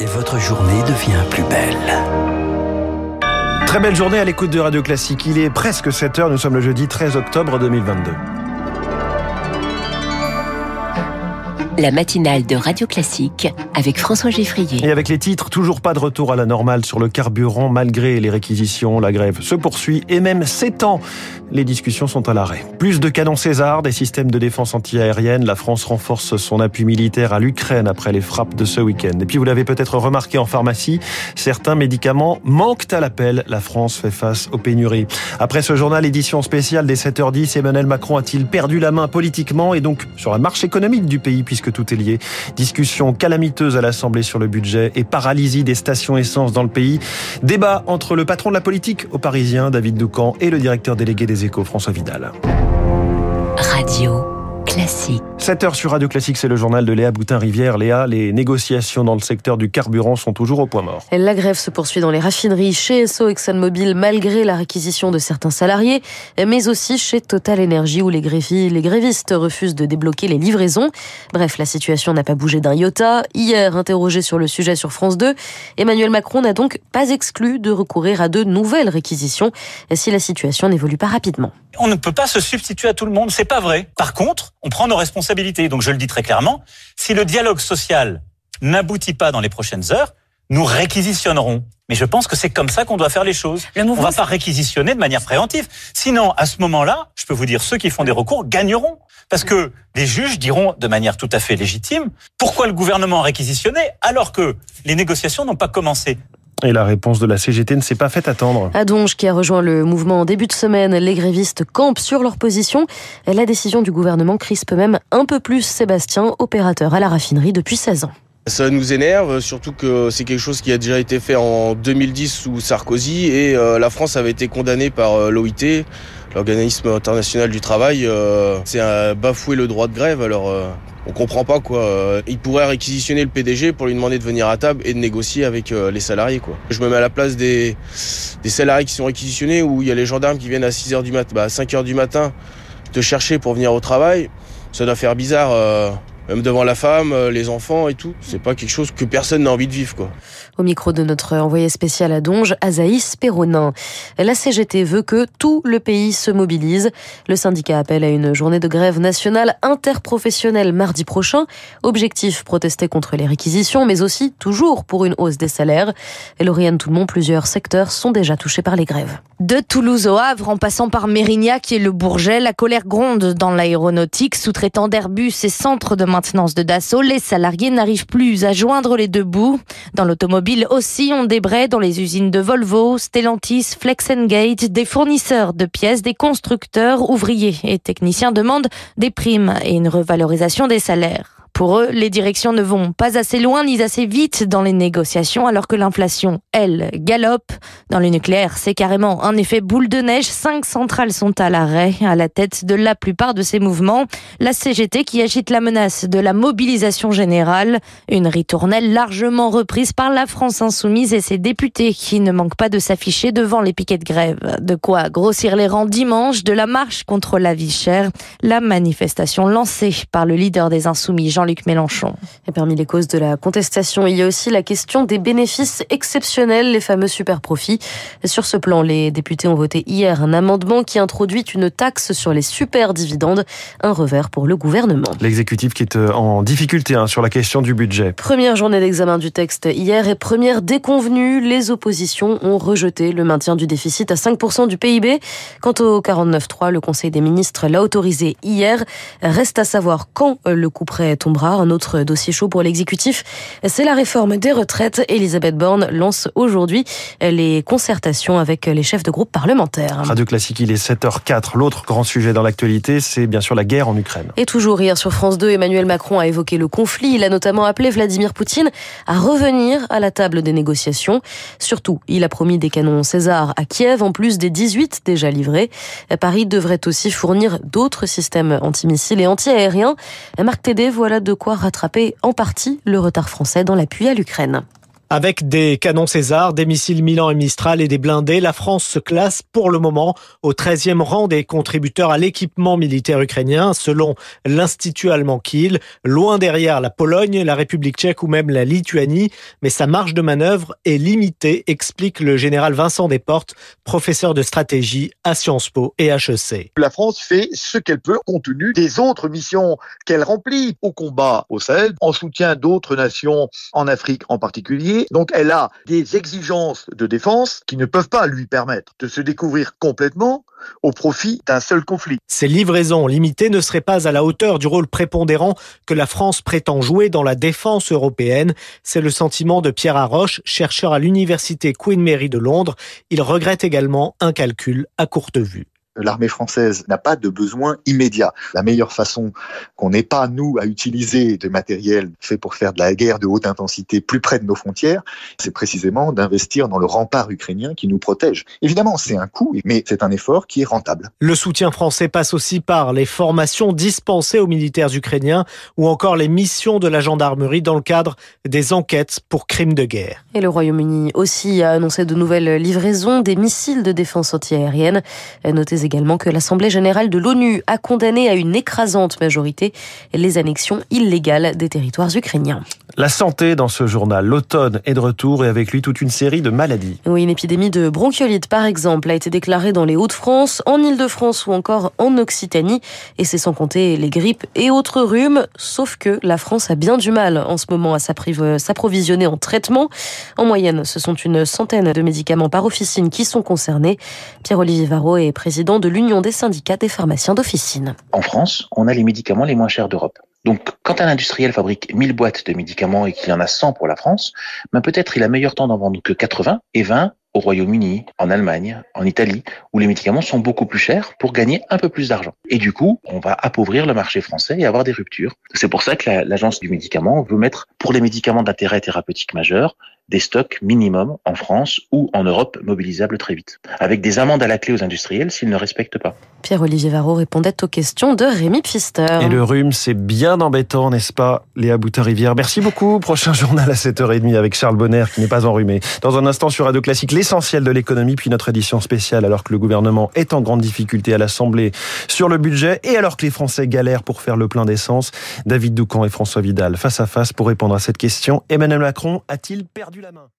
et votre journée devient plus belle. Très belle journée à l'écoute de Radio Classique. Il est presque 7 heures, nous sommes le jeudi 13 octobre 2022. La matinale de Radio Classique avec François Geffrier. Et avec les titres, toujours pas de retour à la normale sur le carburant malgré les réquisitions. La grève se poursuit et même s'étend. Les discussions sont à l'arrêt. Plus de canons César, des systèmes de défense antiaérienne. La France renforce son appui militaire à l'Ukraine après les frappes de ce week-end. Et puis vous l'avez peut-être remarqué en pharmacie, certains médicaments manquent à l'appel. La France fait face aux pénuries. Après ce journal édition spéciale des 7h10, Emmanuel Macron a-t-il perdu la main politiquement et donc sur la marche économique du pays puisque que tout est lié. Discussion calamiteuse à l'Assemblée sur le budget et paralysie des stations essence dans le pays. Débat entre le patron de la politique au Parisien, David Doucan, et le directeur délégué des Échos, François Vidal. Radio. Classique. 7 heures sur Radio Classique, c'est le journal de Léa Boutin-Rivière. Léa, les négociations dans le secteur du carburant sont toujours au point mort. La grève se poursuit dans les raffineries chez Esso ExxonMobil malgré la réquisition de certains salariés, mais aussi chez Total Energy où les, les grévistes refusent de débloquer les livraisons. Bref, la situation n'a pas bougé d'un iota. Hier, interrogé sur le sujet sur France 2, Emmanuel Macron n'a donc pas exclu de recourir à de nouvelles réquisitions si la situation n'évolue pas rapidement. On ne peut pas se substituer à tout le monde, c'est pas vrai. Par contre, on prend nos responsabilités. Donc je le dis très clairement, si le dialogue social n'aboutit pas dans les prochaines heures, nous réquisitionnerons. Mais je pense que c'est comme ça qu'on doit faire les choses. On ne va pas réquisitionner de manière préventive. Sinon, à ce moment-là, je peux vous dire, ceux qui font des recours gagneront. Parce que les juges diront de manière tout à fait légitime, pourquoi le gouvernement a réquisitionné alors que les négociations n'ont pas commencé? Et la réponse de la CGT ne s'est pas fait attendre. Adonge, qui a rejoint le mouvement en début de semaine, les grévistes campent sur leur position. La décision du gouvernement crispe même un peu plus Sébastien, opérateur à la raffinerie depuis 16 ans. Ça nous énerve, surtout que c'est quelque chose qui a déjà été fait en 2010 sous Sarkozy et euh, la France avait été condamnée par euh, l'OIT, l'organisme international du travail. Euh, c'est bafouer le droit de grève, alors on comprend pas quoi. Euh, il pourrait réquisitionner le PDG pour lui demander de venir à table et de négocier avec euh, les salariés quoi. Je me mets à la place des, salariés qui sont réquisitionnés où il y a les gendarmes qui viennent à 6h du matin, bah à 5h du matin te chercher pour venir au travail. Ça doit faire bizarre. Euh, même devant la femme, les enfants et tout. C'est pas quelque chose que personne n'a envie de vivre, quoi. Au micro de notre envoyé spécial à Donge, Azaïs Perronin. La CGT veut que tout le pays se mobilise. Le syndicat appelle à une journée de grève nationale interprofessionnelle mardi prochain. Objectif, protester contre les réquisitions, mais aussi toujours pour une hausse des salaires. Et Lauriane Tout-le-Monde, plusieurs secteurs sont déjà touchés par les grèves. De Toulouse au Havre, en passant par Mérignac et le Bourget, la colère gronde dans l'aéronautique, sous-traitant d'Airbus et centre de maintenance de Dassault. Les salariés n'arrivent plus à joindre les deux bouts. Dans l'automobile, aussi ont des dans les usines de Volvo, Stellantis, Flexengate, des fournisseurs de pièces, des constructeurs, ouvriers et techniciens demandent des primes et une revalorisation des salaires. Pour eux, les directions ne vont pas assez loin ni assez vite dans les négociations alors que l'inflation, elle, galope. Dans le nucléaire, c'est carrément un effet boule de neige. Cinq centrales sont à l'arrêt à la tête de la plupart de ces mouvements. La CGT qui agite la menace de la mobilisation générale. Une ritournelle largement reprise par la France insoumise et ses députés qui ne manquent pas de s'afficher devant les piquets de grève. De quoi grossir les rangs dimanche de la marche contre la vie chère. La manifestation lancée par le leader des insoumis, Jean luc Mélenchon. Et parmi les causes de la contestation, il y a aussi la question des bénéfices exceptionnels, les fameux super profits. sur ce plan, les députés ont voté hier un amendement qui introduit une taxe sur les super dividendes, un revers pour le gouvernement. L'exécutif qui est euh, en difficulté hein, sur la question du budget. Première journée d'examen du texte hier et première déconvenue, les oppositions ont rejeté le maintien du déficit à 5% du PIB. Quant au 49.3, le Conseil des ministres l'a autorisé hier. Reste à savoir quand le coup prêt tombe un autre dossier chaud pour l'exécutif, c'est la réforme des retraites. Elisabeth Borne lance aujourd'hui les concertations avec les chefs de groupe parlementaires. Radio Classique, il est 7h04. L'autre grand sujet dans l'actualité, c'est bien sûr la guerre en Ukraine. Et toujours hier sur France 2, Emmanuel Macron a évoqué le conflit. Il a notamment appelé Vladimir Poutine à revenir à la table des négociations. Surtout, il a promis des canons César à Kiev, en plus des 18 déjà livrés. Paris devrait aussi fournir d'autres systèmes antimissiles et antiaériens. Marc Tédé, voilà de quoi rattraper en partie le retard français dans l'appui à l'Ukraine. Avec des canons César, des missiles Milan et Mistral et des blindés, la France se classe pour le moment au 13e rang des contributeurs à l'équipement militaire ukrainien, selon l'Institut allemand Kiel, loin derrière la Pologne, la République tchèque ou même la Lituanie. Mais sa marge de manœuvre est limitée, explique le général Vincent Desportes, professeur de stratégie à Sciences Po et HEC. La France fait ce qu'elle peut compte tenu des autres missions qu'elle remplit au combat au Sahel, en soutien d'autres nations en Afrique en particulier. Donc elle a des exigences de défense qui ne peuvent pas lui permettre de se découvrir complètement au profit d'un seul conflit. Ces livraisons limitées ne seraient pas à la hauteur du rôle prépondérant que la France prétend jouer dans la défense européenne. C'est le sentiment de Pierre Arroche, chercheur à l'université Queen Mary de Londres. Il regrette également un calcul à courte vue l'armée française n'a pas de besoin immédiat. La meilleure façon qu'on n'ait pas, nous, à utiliser des matériels faits pour faire de la guerre de haute intensité plus près de nos frontières, c'est précisément d'investir dans le rempart ukrainien qui nous protège. Évidemment, c'est un coût, mais c'est un effort qui est rentable. Le soutien français passe aussi par les formations dispensées aux militaires ukrainiens ou encore les missions de la gendarmerie dans le cadre des enquêtes pour crimes de guerre. Et le Royaume-Uni aussi a annoncé de nouvelles livraisons des missiles de défense antiaérienne. Notez également que l'Assemblée générale de l'ONU a condamné à une écrasante majorité les annexions illégales des territoires ukrainiens. La santé dans ce journal. L'automne est de retour et avec lui toute une série de maladies. Oui, une épidémie de bronchiolite, par exemple, a été déclarée dans les Hauts-de-France, en Ile-de-France ou encore en Occitanie. Et c'est sans compter les grippes et autres rhumes. Sauf que la France a bien du mal en ce moment à s'approvisionner en traitement. En moyenne, ce sont une centaine de médicaments par officine qui sont concernés. Pierre-Olivier Varro est président de l'Union des syndicats des pharmaciens d'officine. En France, on a les médicaments les moins chers d'Europe. Donc, quand un industriel fabrique 1000 boîtes de médicaments et qu'il y en a 100 pour la France, ben peut-être il a meilleur temps d'en vendre que 80 et 20 au Royaume-Uni, en Allemagne, en Italie, où les médicaments sont beaucoup plus chers pour gagner un peu plus d'argent. Et du coup, on va appauvrir le marché français et avoir des ruptures. C'est pour ça que l'agence du médicament veut mettre, pour les médicaments d'intérêt thérapeutique majeur, des stocks minimum en France ou en Europe mobilisables très vite, avec des amendes à la clé aux industriels s'ils ne respectent pas. Pierre-Olivier Varro répondait aux questions de Rémi Pfister. Et le rhume, c'est bien embêtant, n'est-ce pas, Léa Boutin-Rivière? Merci beaucoup. Prochain journal à 7h30 avec Charles Bonner, qui n'est pas enrhumé. Dans un instant sur Radio Classique, l'essentiel de l'économie, puis notre édition spéciale, alors que le gouvernement est en grande difficulté à l'Assemblée sur le budget, et alors que les Français galèrent pour faire le plein d'essence. David Doucan et François Vidal face à face pour répondre à cette question. Emmanuel Macron a-t-il la main